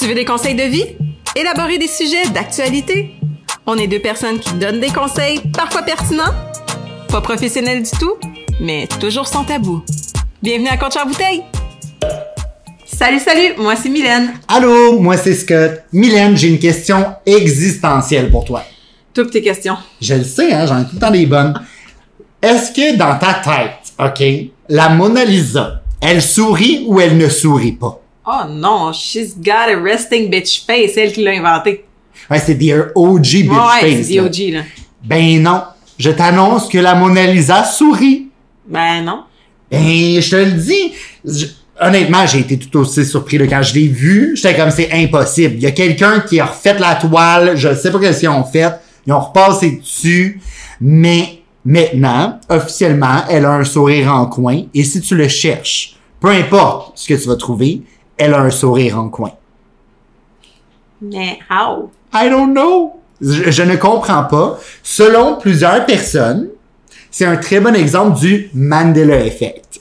Tu veux des conseils de vie? Élaborer des sujets d'actualité? On est deux personnes qui donnent des conseils, parfois pertinents, pas professionnels du tout, mais toujours sans tabou. Bienvenue à Compte Bouteille! Salut, salut, moi c'est Mylène. Allô, moi c'est Scott. Mylène, j'ai une question existentielle pour toi. Toutes tes questions. Je le sais, hein, j'en ai tout le temps des bonnes. Est-ce que dans ta tête, OK, la Mona Lisa, elle sourit ou elle ne sourit pas? Oh non, she's got a resting bitch face, elle qui l'a inventé. Ouais, c'est the OG bitch ouais, face. c'est là. the OG, là. Ben non, je t'annonce que la Mona Lisa sourit. Ben non. Ben, je te le dis. Je- honnêtement, j'ai été tout aussi surpris là, quand je l'ai vu. J'étais comme, c'est impossible. Il y a quelqu'un qui a refait la toile. Je sais pas qu'est-ce qu'ils ont fait. Ils ont repassé dessus. Mais maintenant, officiellement, elle a un sourire en coin. Et si tu le cherches, peu importe ce que tu vas trouver, elle a un sourire en coin. Mais how? I don't know. Je, je ne comprends pas. Selon plusieurs personnes, c'est un très bon exemple du Mandela Effect.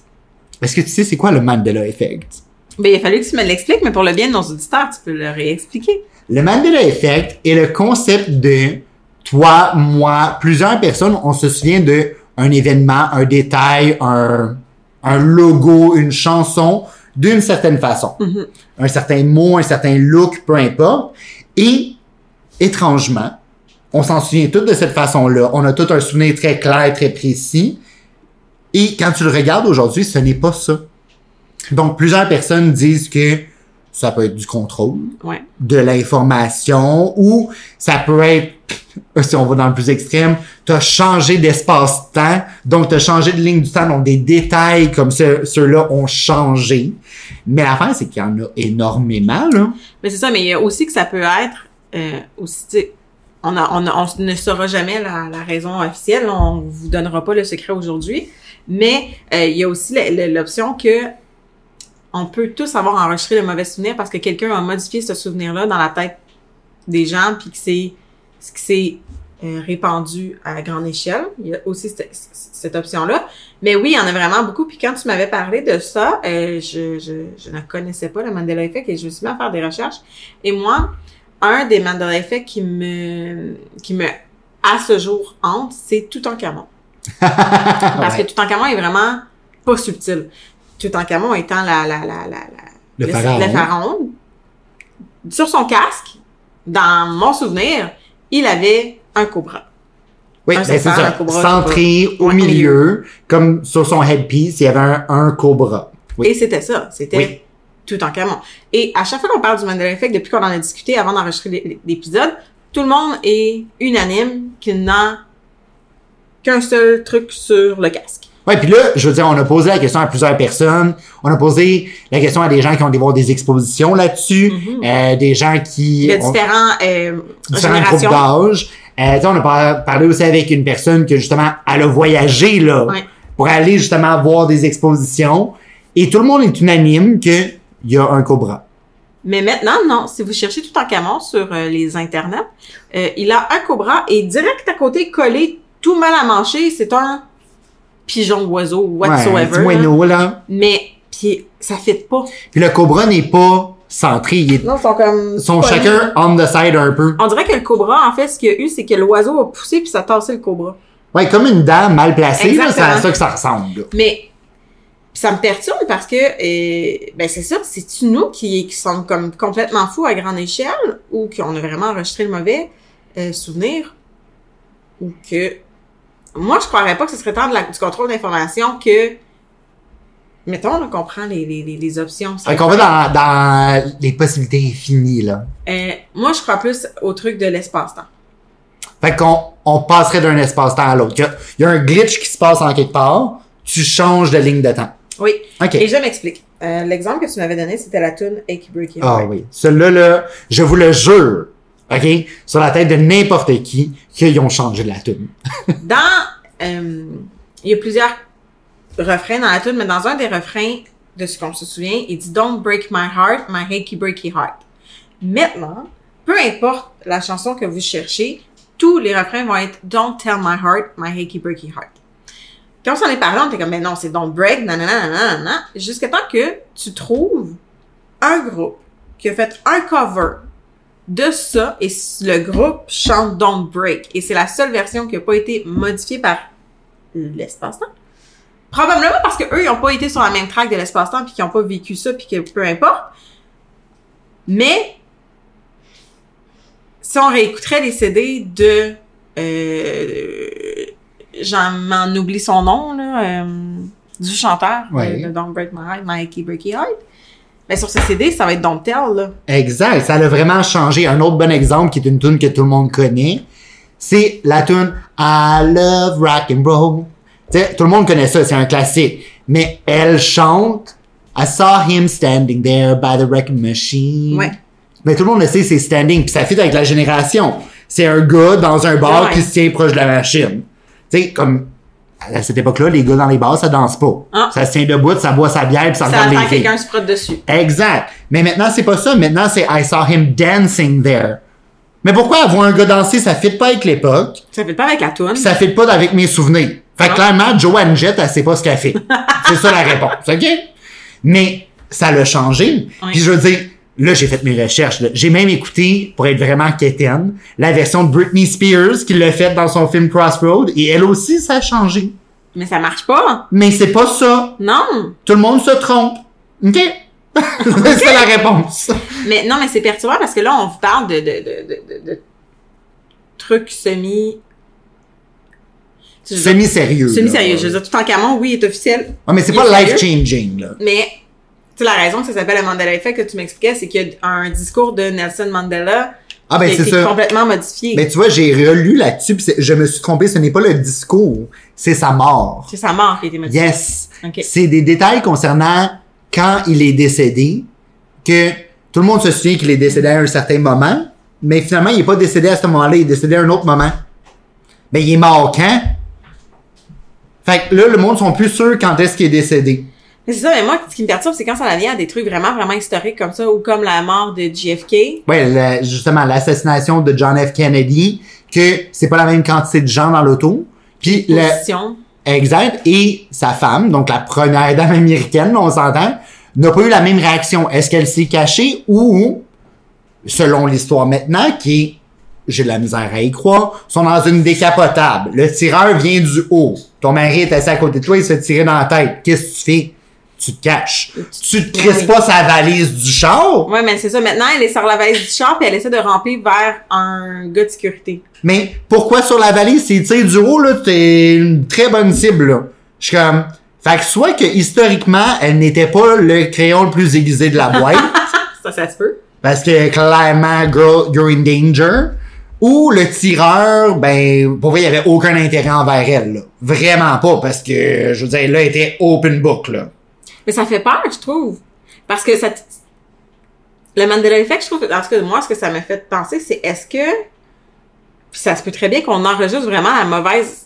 Est-ce que tu sais c'est quoi le Mandela Effect? Ben il a fallu que tu me l'expliques, mais pour le bien de nos auditeurs, tu peux le réexpliquer. Le Mandela Effect est le concept de toi, moi, plusieurs personnes, on se souvient de un événement, un détail, un, un logo, une chanson d'une certaine façon. Un certain mot, un certain look, peu importe. Et, étrangement, on s'en souvient tous de cette façon-là. On a tout un souvenir très clair, très précis. Et quand tu le regardes aujourd'hui, ce n'est pas ça. Donc, plusieurs personnes disent que ça peut être du contrôle, Ouais. de l'information ou ça peut être, si on va dans le plus extrême, t'as changé d'espace-temps, donc t'as changé de ligne du temps, donc des détails comme ce- ceux-là ont changé. Mais l'affaire, c'est qu'il y en a énormément. Mais c'est ça, mais il y a aussi que ça peut être euh, aussi, tu on, ne saura jamais la, raison officielle, on vous donnera pas le secret aujourd'hui, mais euh, il y a aussi l'option que on peut tous avoir enregistré le mauvais souvenir parce que quelqu'un a modifié ce souvenir-là dans la tête des gens, puis que c'est ce qui s'est euh, répandu à grande échelle. Il y a aussi cette, cette option-là. Mais oui, il y en a vraiment beaucoup. Puis quand tu m'avais parlé de ça, euh, je, je, je ne connaissais pas le Mandela Effect et je me suis mis à faire des recherches. Et moi, un des Mandela Effect qui me, qui me, à ce jour, hante, c'est Toutankhamon. Parce Ouais. que Toutankhamon est vraiment pas subtil. Toutankhamon étant la, la, la, la, la- Le pharaon. le pharaon. Sur son casque, dans mon souvenir, il avait un cobra. Oui, ben c'est ça. cobra, Centré au milieu, comme sur son headpiece, il y avait un, un cobra. Oui. Et c'était ça. C'était Oui. Toutankhamon. Et à chaque fois qu'on parle du Mandela Effect, depuis qu'on en a discuté avant d'enregistrer l'é- l'épisode, tout le monde est unanime qu'il n'a qu'un seul truc sur le casque. Ouais, puis là, je veux dire, on a posé la question à plusieurs personnes. On a posé la question à des gens qui ont des voir des expositions là-dessus, Mhm. euh, des gens qui Il y a ont différents, euh, différents groupes d'âge. Euh, on a par- parlé aussi avec une personne que justement, elle a voyagé là Ouais. pour aller justement voir des expositions. Et tout le monde est unanime que il y a un cobra. Mais maintenant, non. Si vous cherchez Toutankhamon sur euh, les internets, euh, il a un cobra et direct à côté, collé, tout mal à manger, c'est un pigeon oiseau Ouais, un whatsoever. petit là. moineau, là. Mais puis ça fit pas. Puis le cobra n'est pas centré. Est- Non, ils sont comme ils sont chacun on the side un peu. On dirait que le cobra, en fait, ce qu'il y a eu, c'est que l'oiseau a poussé puis ça a tassé le cobra. Ouais, comme une dame mal placée, là, c'est à ça que ça ressemble. là. Mais ça me perturbe parce que euh, ben c'est ça, c'est-tu nous qui, qui sommes comme complètement fous à grande échelle ou qu'on a vraiment enregistré le mauvais euh, souvenir ou que moi je croirais pas que ce serait tant de la- du contrôle d'information que mettons qu'on prend les, les, les, options. Fait qu'on va dans, dans les possibilités infinies, là. Euh, moi je crois plus au truc de l'espace-temps. Fait qu'on on passerait d'un espace-temps à l'autre. Il y a- il y, a un glitch qui se passe en quelque part, tu changes de ligne de temps. Oui. OK. Et je m'explique. Euh, L'exemple que tu m'avais donné, c'était la tune Achy Breaky Ah oui. Celui-là, là, je vous le jure, OK, sur la tête de n'importe qui, qu'ils ont changé de la tune. Dans, euh, il y a plusieurs refrains dans la tune, mais dans un des refrains, de ce qu'on se souvient, il dit Don't break my heart, my achy breaky heart. Maintenant, peu importe la chanson que vous cherchez, tous les refrains vont être Don't tell my heart, my achy breaky heart. Quand on s'en est parlé, on était comme, mais non, c'est Don't break, nanana, nanana, jusqu'à temps que tu trouves un groupe qui a fait un cover de ça et le groupe chante Don't Break. Et c'est la seule version qui a pas été modifiée par l'espace-temps. Probablement parce que eux, ils ont pas été sur la même track de l'espace-temps puis qu'ils ont pas vécu ça puis que peu importe. Mais si on réécouterait les CD de euh, j'en m'en oublie son nom là, euh, du chanteur Ouais. de, de Don't Break My Heart, Mikey Breaky Heart. Mais sur ce CD, ça va être Don't Tell là. Exact, ça a vraiment changé. Un autre bon exemple qui est une tune que tout le monde connaît, c'est la tune I Love Rock and Roll. Tu sais, tout le monde connaît ça, c'est un classique. Mais elle chante I saw him standing there by the wrecking machine. Ouais. Mais tout le monde le sait, c'est standing, puis ça fit avec la génération. C'est un gars dans un bar Ouais. qui se tient proche de la machine. Tu sais, comme à cette époque-là, les gars dans les bars, ça danse pas. Ah. Ça se tient debout, ça boit sa bière, puis ça, Ça regarde les quelqu'un se frotte dessus. Exact. Mais maintenant, c'est pas ça. Maintenant, c'est I saw him dancing there. Mais pourquoi avoir un gars danser, ça fit pas avec l'époque, Ça fait pas avec la toune. ça fit pas avec mes souvenirs. Fait que Non. clairement, Joanne Jett, elle sait pas ce qu'elle fait. c'est ça la réponse, OK? Mais ça l'a changé. Oui. Puis je veux dire, là, j'ai fait mes recherches. J'ai même écouté, pour être vraiment quétaine, la version de Britney Spears qui l'a faite dans son film Crossroad. Et elle aussi, ça a changé. Mais ça marche pas. Mais c'est pas ça. Non. Tout le monde se trompe. OK? c'est la réponse. Mais non, mais c'est perturbant parce que là, on vous parle de, de, de, de, trucs semi... Semi-sérieux. Semi-sérieux. Je veux dire, tout en camon, oui, est officiel. Ah, mais c'est pas life-changing, là. Mais, sais, la raison que ça s'appelle le Mandela Effect que tu m'expliquais, c'est qu'il y a un discours de Nelson Mandela Ah, ben, c'est ça. complètement modifié. Mais tu vois, j'ai relu là-dessus, je me suis trompé, ce n'est pas le discours, c'est sa mort. C'est sa mort qui a été modifiée. Yes. Ok. C'est des détails concernant quand il est décédé, que tout le monde se souvient qu'il est décédé à un certain moment, mais finalement, il est pas décédé à ce moment-là, il est décédé à un autre moment. Ben, il est mort quand? Fait que là, le monde sont plus sûrs quand est-ce qu'il est décédé. C'est ça, mais moi, ce qui me perturbe, c'est quand ça vient à des trucs vraiment, vraiment historiques comme ça, ou comme la mort de JFK. Ouais, le- justement, l'assassination de John F. Kennedy, que c'est pas la même quantité de gens dans l'auto. Puis Position. exact, et sa femme, donc la première dame américaine, on s'entend, n'a pas eu la même réaction. Est-ce qu'elle s'est cachée ou, selon l'histoire maintenant, qui est, j'ai de la misère à y croire, sont dans une décapotable. Le tireur vient du haut. Ton mari est assis à côté de toi, il se fait tirer dans la tête. Qu'est-ce que tu fais? Tu te caches. Tu te crisses Oui. pas sa valise du char. Ouais, mais c'est ça. Maintenant, elle est sur la valise du char, puis elle essaie de ramper vers un gars de sécurité. Mais pourquoi sur la valise, s'il tire du haut, là, t'es une très bonne cible, là. Je suis comme, fait que soit que historiquement, elle n'était pas le crayon le plus aiguisé de la boîte, Ça, ça se peut. parce que clairement, girl, you're in danger, ou le tireur, ben, pour vrai, il avait aucun intérêt envers elle, là. Vraiment pas, parce que, je veux dire, là, elle était open book, là. Mais ça fait peur, je trouve. Parce que ça... Le Mandela Effect, je trouve, en tout cas, moi, ce que ça m'a fait penser, c'est est-ce que... Puis ça se peut très bien qu'on enregistre vraiment la mauvaise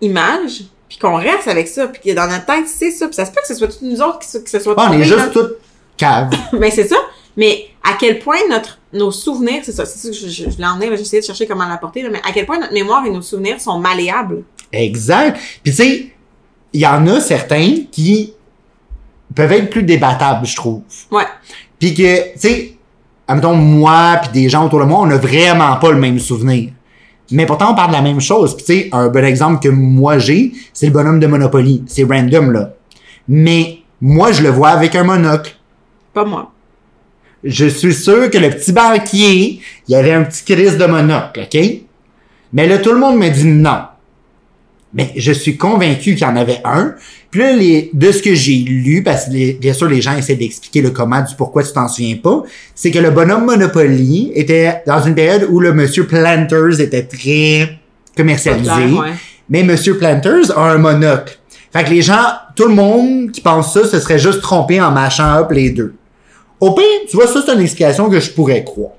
image, puis qu'on reste avec ça, puis que dans notre tête, c'est ça. Puis ça se peut que ce soit toutes nous autres qui, se- qui se soit Ah, on est juste toutes caves. Mais c'est ça. Mais à quel point notre nos souvenirs, c'est ça, c'est ça que je, je, je l'ai emmené, essayé de chercher comment l'apporter, mais à quel point notre mémoire et nos souvenirs sont malléables. Exact. Puis tu sais, il y en a certains qui peuvent être plus débattables, je trouve. Ouais. Puis que, tu sais, admettons, moi puis des gens autour de moi, on a vraiment pas le même souvenir. Mais pourtant, on parle de la même chose. Puis tu sais, un bon exemple que moi j'ai, c'est le bonhomme de Monopoly. C'est random, là. Mais moi, je le vois avec un monocle. Pas moi. Je suis sûr que le petit banquier, il y avait un petit crise de monocle, OK? Mais là, tout le monde me dit non. Mais je suis convaincu qu'il y en avait un. Puis là, les, de ce que j'ai lu, parce que les- bien sûr, les gens essaient d'expliquer le comment du pourquoi tu t'en souviens pas, c'est que le bonhomme Monopoly était dans une période où le monsieur Planters était très commercialisé. Pas clair, ouais. Mais Monsieur Planters a un monocle. Fait que les gens, tout le monde qui pense ça, se serait juste trompé en mâchant up les deux. Au pire, tu vois, ça, c'est une explication que je pourrais croire.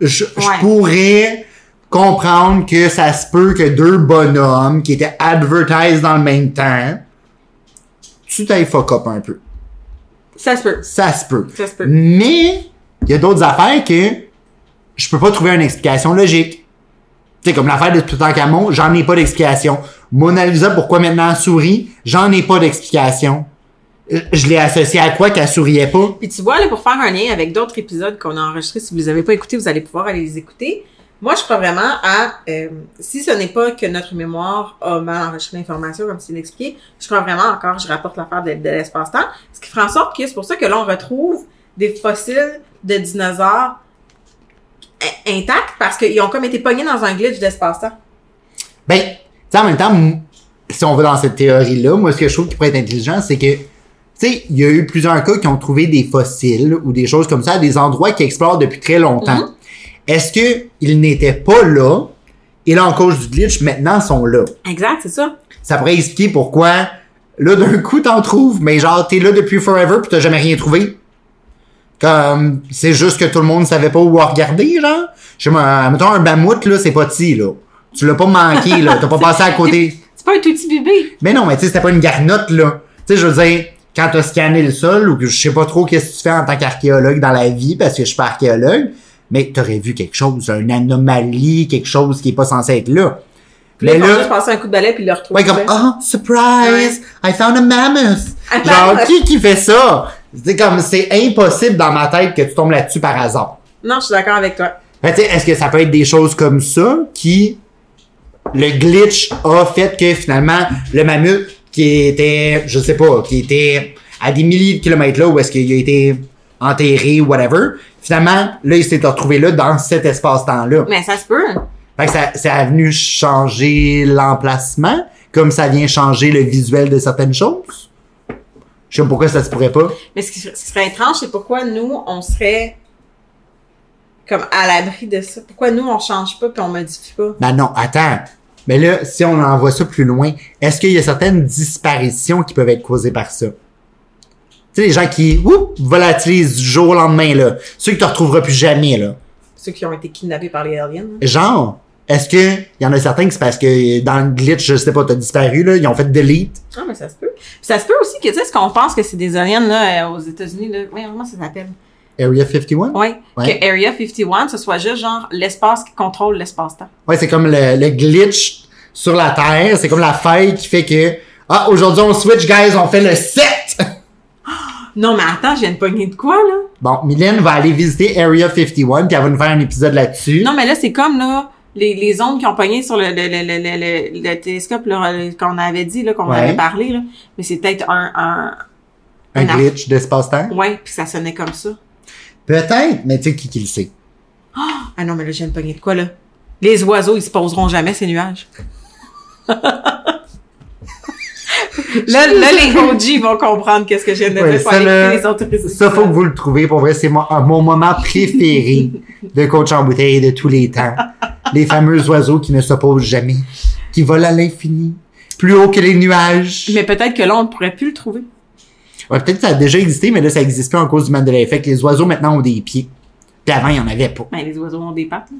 Je, pourrais comprendre que ça se peut que deux bonhommes qui étaient advertised dans le même temps, tu t'ailles fuck up un peu. Ça se peut. Ça se peut. Ça se peut. Mais, il y a d'autres affaires que je peux pas trouver une explication logique. Tu sais, comme l'affaire de Toutankhamon, j'en ai pas d'explication. Mona Lisa, pourquoi maintenant elle sourit, j'en ai pas d'explication. Euh, Je l'ai associé à quoi qu'elle souriait pas? Puis tu vois, là, pour faire un lien avec d'autres épisodes qu'on a enregistrés, si vous les avez pas écoutés, vous allez pouvoir aller les écouter. Moi, je crois vraiment à, euh, si ce n'est pas que notre mémoire a mal enregistré l'information, comme tu l'expliquais, je crois vraiment encore, je rapporte l'affaire de, de l'espace-temps, ce qui ferait en sorte que c'est pour ça que là, on retrouve des fossiles de dinosaures in- intacts parce qu'ils ont comme été pognés dans un glitch d'espace-temps. Ben, tu sais, en même temps, si on va dans cette théorie-là, moi, ce que je trouve qui pourrait être intelligent, c'est que, tu sais, il y a eu plusieurs cas qui ont trouvé des fossiles ou des choses comme ça à des endroits qui explorent depuis très longtemps. Mhm. Est-ce que ils n'étaient pas là et là, en cause du glitch, maintenant, sont là? Exact, c'est ça. Ça pourrait expliquer pourquoi, là, d'un coup, t'en trouves, mais genre, t'es là depuis forever pis t'as jamais rien trouvé. Comme, c'est juste que tout le monde savait pas où regarder, genre. Je sais, mettons un mammouth, là, c'est pas petit, là. Tu l'as pas manqué, là. T'as pas passé à côté. C'est pas un tout petit bébé. Mais non, mais tu sais, c'était pas une garnotte, là. Tu sais, je veux dire, quand t'as scanné le sol, ou que je sais pas trop qu'est-ce que tu fais en tant qu'archéologue dans la vie, parce que je suis pas archéologue, mais t'aurais vu quelque chose, une anomalie, quelque chose qui est pas censé être là. Puis là, Mais là, juste passer un coup de balai puis le retrouvent. Ouais, comme, oh, surprise! I found a mammoth! Un Genre, mammoth. qui qui fait ça? C'est comme, c'est impossible dans ma tête que tu tombes là-dessus par hasard. Non, je suis d'accord avec toi. Tu sais, est-ce que ça peut être des choses comme ça qui, le glitch a fait que finalement, le mammouth qui était, je sais pas, qui était à des milliers de kilomètres là où est-ce qu'il a été enterré ou whatever, finalement, là, il s'est retrouvé là dans cet espace-temps-là. Mais ça se peut. Fait que ça, ça a venu changer l'emplacement, comme ça vient changer le visuel de certaines choses. Je sais pas pourquoi ça se pourrait pas. Mais ce qui, ce qui serait étrange, c'est pourquoi nous, on serait comme à l'abri de ça. Pourquoi nous, on change pas puis on modifie pas? Ben non, attends. Mais là, si on envoie ça plus loin, est-ce qu'il y a certaines disparitions qui peuvent être causées par ça? Tu sais, les gens qui, oups, volatilisent du jour au lendemain, là. Ceux que tu retrouveras plus jamais, là. Ceux qui ont été kidnappés par les aliens. hein. Genre, est-ce que, il y en a certains que c'est parce que dans le glitch, je sais pas, t'as disparu, là, ils ont fait delete? Ah, mais ça se peut. Puis ça se peut aussi que, tu sais, ce qu'on pense que c'est des aliens, là, euh, aux États-Unis, là. Oui, comment ça s'appelle? Area 51? Ouais. Ouais. Que Area 51, ce soit juste genre l'espace qui contrôle l'espace-temps. Ouais, c'est comme le, le glitch sur la Terre. C'est comme la faille qui fait que, ah, aujourd'hui on switch, guys, on fait le 7! Non, mais attends, je viens de pogner de quoi, là? bon, Mylène va aller visiter Area 51 puis elle va nous faire un épisode là-dessus. Non, mais là, c'est comme, là, les, les ondes qui ont pogné sur le, le, le, le, le, le- le télescope, qu'on avait dit, là, qu'on Ouais. avait parlé, là. Mais c'est peut-être un, un, un un glitch d'espace-temps? ouais, puis ça sonnait comme ça. Peut-être, mais tu sais qui, qui le sait? Ah non, mais là, je viens de pogner de quoi, là? Les oiseaux, ils se poseront jamais, ces nuages. là, là, les OG vont comprendre qu'est-ce que je viens de Ouais, ça, écouter les autres. Ça, faut que vous le trouvez. Pour vrai, c'est mon, mon moment préféré de coach en bouteille de tous les temps. Les fameux oiseaux qui ne s'opposent jamais, qui volent à l'infini, plus haut que les nuages. Mais peut-être que là, on ne pourrait plus le trouver. Ouais, peut-être que ça a déjà existé, mais là, ça existe plus en cause du Mandela Effect. Les oiseaux, maintenant, ont des pieds. Puis avant, il y en avait pas. Ben, les oiseaux ont des pattes. là.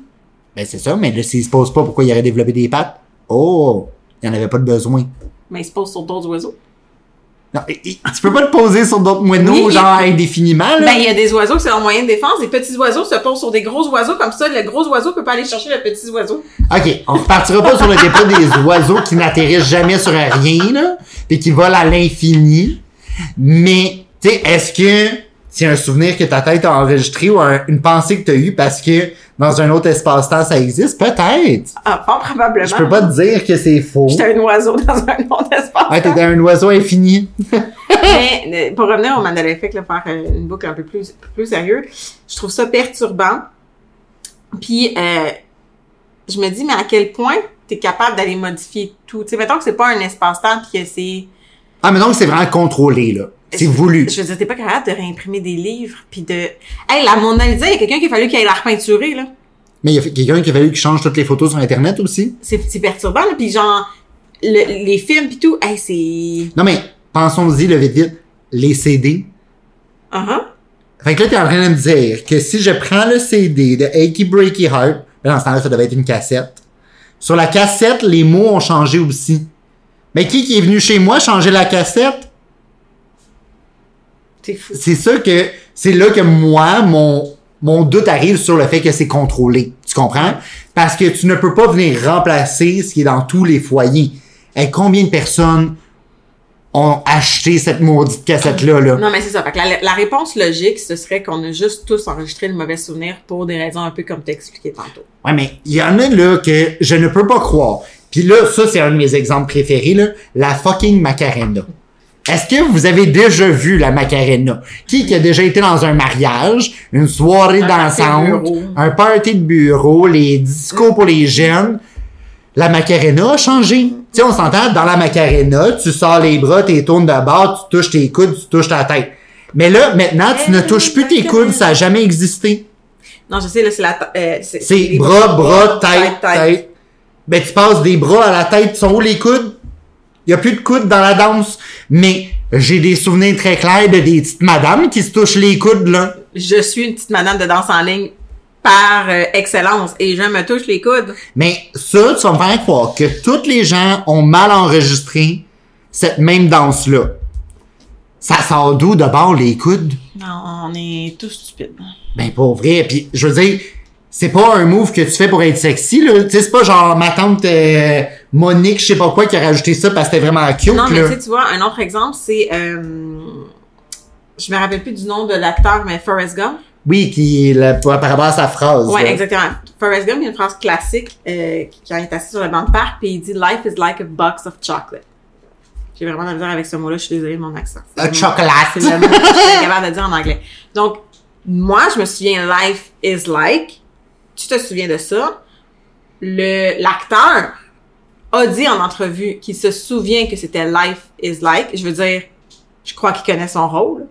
Ben, c'est ça, mais là, s'ils se posent pas, pourquoi ils auraient développé des pattes? Oh! Il y en avait pas de besoin. Mais ils se posent sur d'autres oiseaux. Non, et- et- tu peux pas te poser sur d'autres moineaux, Oui. genre, indéfiniment, là? Ben, il y a des oiseaux que c'est leur moyen de défense. Les petits oiseaux se posent sur des gros oiseaux. Comme ça, le gros oiseau peut pas aller chercher le petit oiseau. OK, on repartira pas sur le débat des oiseaux qui n'atterrissent jamais sur rien, là, et qui volent à l'infini. Mais, tu sais, est-ce que c'est un souvenir que ta tête a enregistré ou un- une pensée que tu as eue parce que dans un autre espace-temps, ça existe? Peut-être. Ah, fort probablement. Je peux pas te dire que c'est faux. J'étais un oiseau dans un autre espace. Ah, t'étais un oiseau infini. Mais euh, pour revenir au Mandela Effect, là, faire euh, une boucle un peu plus, plus sérieux, je trouve ça perturbant. Puis, euh, je me dis, mais à quel point t'es capable d'aller modifier tout? Tu sais, mettons que c'est pas un espace-temps puis que c'est... Ah, mais donc, c'est vraiment contrôlé, là. C'est voulu. Je veux dire, t'es pas capable de réimprimer des livres puis de... Hey, la Mona Lisa, il y a quelqu'un qui a fallu qu'il aille la repeinturer, là. Mais il y a quelqu'un qui a fallu qu'il change toutes les photos sur Internet aussi. C'est perturbant, là. Puis genre, le- les films puis tout, hey, c'est... Non, mais pensons-y, le vite vite. Les CD. Uh-huh. Fait que là, t'es en train de me dire que si je prends le CD de Achy Breaky Heart, là, dans ce temps-là, ça devait être une cassette. Sur la cassette, les mots ont changé aussi. Mais qui qui est venu chez moi changer la cassette? C'est fou. C'est ça que, c'est là que moi, mon, mon doute arrive sur le fait que c'est contrôlé. Tu comprends? Parce que tu ne peux pas venir remplacer ce qui est dans tous les foyers. Et combien de personnes ont acheté cette maudite cassette-là. Là? Non, mais c'est ça. Fait que la, la réponse logique, ce serait qu'on a juste tous enregistré le mauvais souvenir pour des raisons un peu comme t'as expliqué tantôt. Ouais, mais il y en a là que je ne peux pas croire. Puis là, ça, c'est un de mes exemples préférés, là. La fucking Macarena. Est-ce que vous avez déjà vu la Macarena? Qui, qui a déjà été dans un mariage, une soirée Un dansante, un party de bureau, les discos pour les jeunes? La Macarena a changé. Tu sais, on s'entend, dans la Macarena, tu sors les bras, t'es tournes de bord, tu touches tes coudes, tu touches ta tête. Mais là, maintenant, tu ne touches plus tes coudes, ça a jamais existé. Non, je sais, là, c'est la... euh, C'est bras, bras, tête, tête. Ben, tu passes des bras à la tête. Ils sont où les coudes? Il y a plus de coudes dans la danse. Mais j'ai des souvenirs très clairs de des petites madames qui se touchent les coudes, là. Je suis une petite madame de danse en ligne par euh, excellence et je me touche les coudes. Mais ça, tu vas me faire croire que tous les gens ont mal enregistré cette même danse-là. Ça sort d'où d'abord les coudes? Non, on est tous stupides. Ben, pas vrai. Puis, je veux dire, c'est pas un move que tu fais pour être sexy, là. Tu sais, c'est pas genre ma tante euh, Monique, je sais pas quoi, qui a rajouté ça parce que c'était vraiment cute, Non, mais là. tu vois, un autre exemple, c'est... Euh, je me rappelle plus du nom de l'acteur, mais Forrest Gump. Oui, qui, là, par rapport à sa phrase. Ouais, là. exactement. Forrest Gump, il y a une phrase classique euh, quand il est assis sur le banc de parc, puis il dit « Life is like a box of chocolate ». J'ai vraiment de la misère avec ce mot-là, je suis désolée de mon accent. A chocolate. C'est le mot que je suis capable de dire en anglais. Donc, moi, je me souviens « Life is like ». Tu te souviens de ça? Le L'acteur a dit en entrevue qu'il se souvient que c'était « Life is like ». Je veux dire, je crois qu'il connaît son rôle.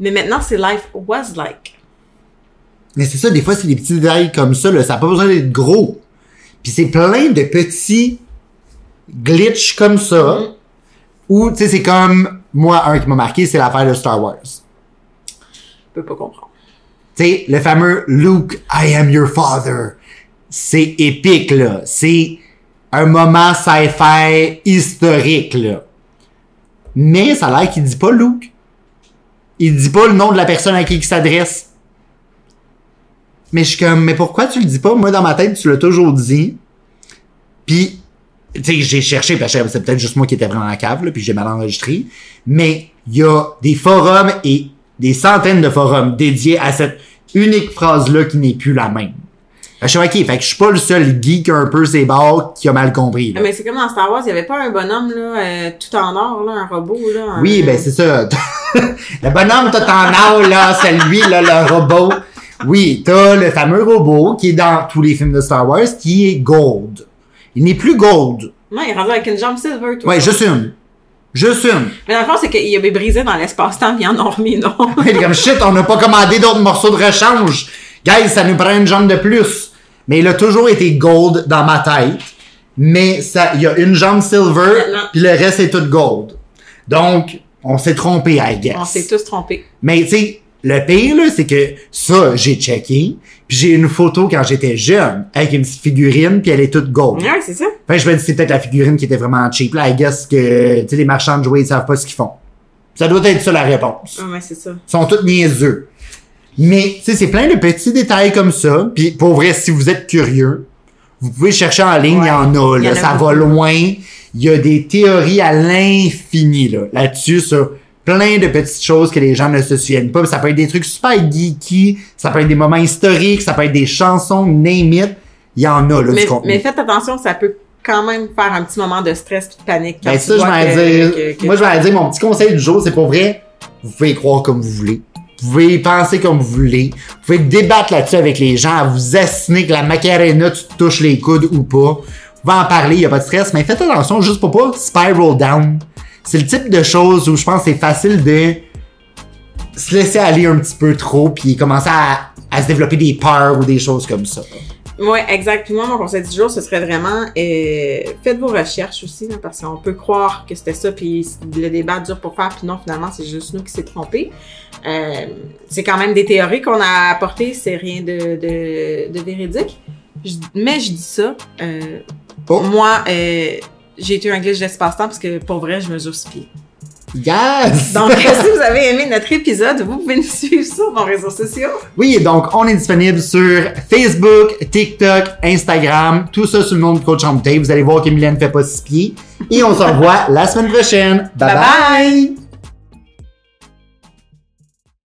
Mais maintenant, c'est « Life was like ». Mais c'est ça, des fois, c'est des petits détails comme ça, là. Ça n'a pas besoin d'être gros. Puis c'est plein de petits glitches comme ça. Mhm. Où, tu sais, c'est comme, moi, un qui m'a marqué, c'est l'affaire de Star Wars. Je peux pas comprendre. Tu sais, le fameux Luke, I am your father. C'est épique, là. C'est un moment sci-fi historique, là. Mais ça a l'air qu'il dit pas Luke. Il dit pas le nom de la personne à qui il s'adresse. Mais je suis comme, mais pourquoi tu le dis pas? Moi, dans ma tête, tu l'as toujours dit. Puis, tu sais, j'ai cherché, parce que c'est peut-être juste moi qui étais vraiment en cave, là, puis j'ai mal enregistré. Mais il y a des forums et des centaines de forums dédiés à cette unique phrase-là qui n'est plus la même. Je suis ok, fait que je suis pas le seul geek un peu c'est bords qui a mal compris. là. Mais c'est comme dans Star Wars, il y avait pas un bonhomme là, euh, tout en or, là, un robot là. un- Oui, ben c'est ça. le bonhomme tout en or, là, c'est lui, là, le robot. Oui, t'as le fameux robot qui est dans tous les films de Star Wars, qui est Gold. Il n'est plus Gold. Non, il est rendu avec une jambe silver. Tout Ouais, juste une. Juste une. Mais dans le fond, c'est qu'il avait brisé dans l'espace-temps, puis en ont remis, non? Il est comme shit, on n'a pas commandé d'autres morceaux de rechange. Guys, ça nous prend une jambe de plus. Mais il a toujours été gold dans ma tête. Mais ça, il y a une jambe silver, puis le reste est tout gold. Donc, on s'est trompé, I guess. On s'est tous trompés. Mais tu sais, le pire, là, c'est que ça, j'ai checké. Puis j'ai une photo quand j'étais jeune, avec une petite figurine, puis elle est toute gold. Ouais, c'est ça. Enfin, je me dis, c'est peut-être la figurine qui était vraiment cheap. Là, I guess que, tu sais, les marchands de jouets, ils savent pas ce qu'ils font. Ça doit être ça la réponse. Ouais, c'est ça. Ils sont tous niaiseux. Mais, tu sais, c'est plein de petits détails comme ça. Puis, pour vrai, si vous êtes curieux, vous pouvez chercher en ligne, il y en a, là. en a ça beaucoup. va loin. Il y a des théories à l'infini, là, là-dessus, sur plein de petites choses que les gens ne se souviennent pas. Ça peut être des trucs super geeky, ça peut être des moments historiques, ça peut être des chansons, name it. Il y en a, là, Mais, du contenu. mais faites attention, ça peut quand même faire un petit moment de stress puis de panique. quand Ben, ça, je vais dire, que- que- moi, je vais dire, mon petit conseil du jour, c'est pour vrai, vous pouvez y croire comme vous voulez. Vous pouvez y penser comme vous voulez. Vous pouvez débattre là-dessus avec les gens, à vous assiner que la Macarena, tu te touches les coudes ou pas. Vous pouvez en parler, il a pas de stress, mais faites attention juste pour pas spiral down. C'est le type de choses où je pense que c'est facile de se laisser aller un petit peu trop puis commencer à, à se développer des peurs ou des choses comme ça. Ouais, exact. Puis moi, mon conseil du jour, ce serait vraiment euh, faites vos recherches aussi, parce qu'on peut croire que c'était ça, puis le débat dure pour faire, puis non, finalement, c'est juste nous qui s'est trompé. Euh, c'est quand même des théories qu'on a apportées, c'est rien de, de, de véridique. Je- mais je dis ça. euh, Oh. Moi, euh, j'ai été un glitch d'espace-temps parce que pour vrai, je mesure six pieds. Yes! Donc, si vous avez aimé notre épisode, vous pouvez nous suivre sur nos réseaux sociaux. Oui, donc on est disponible sur Facebook, TikTok, Instagram, tout ça sous le nom de Coach bouteille. Vous allez voir qu'Emilienne fait pas six pieds. Et on se revoit la semaine prochaine. bye. Bye bye. bye.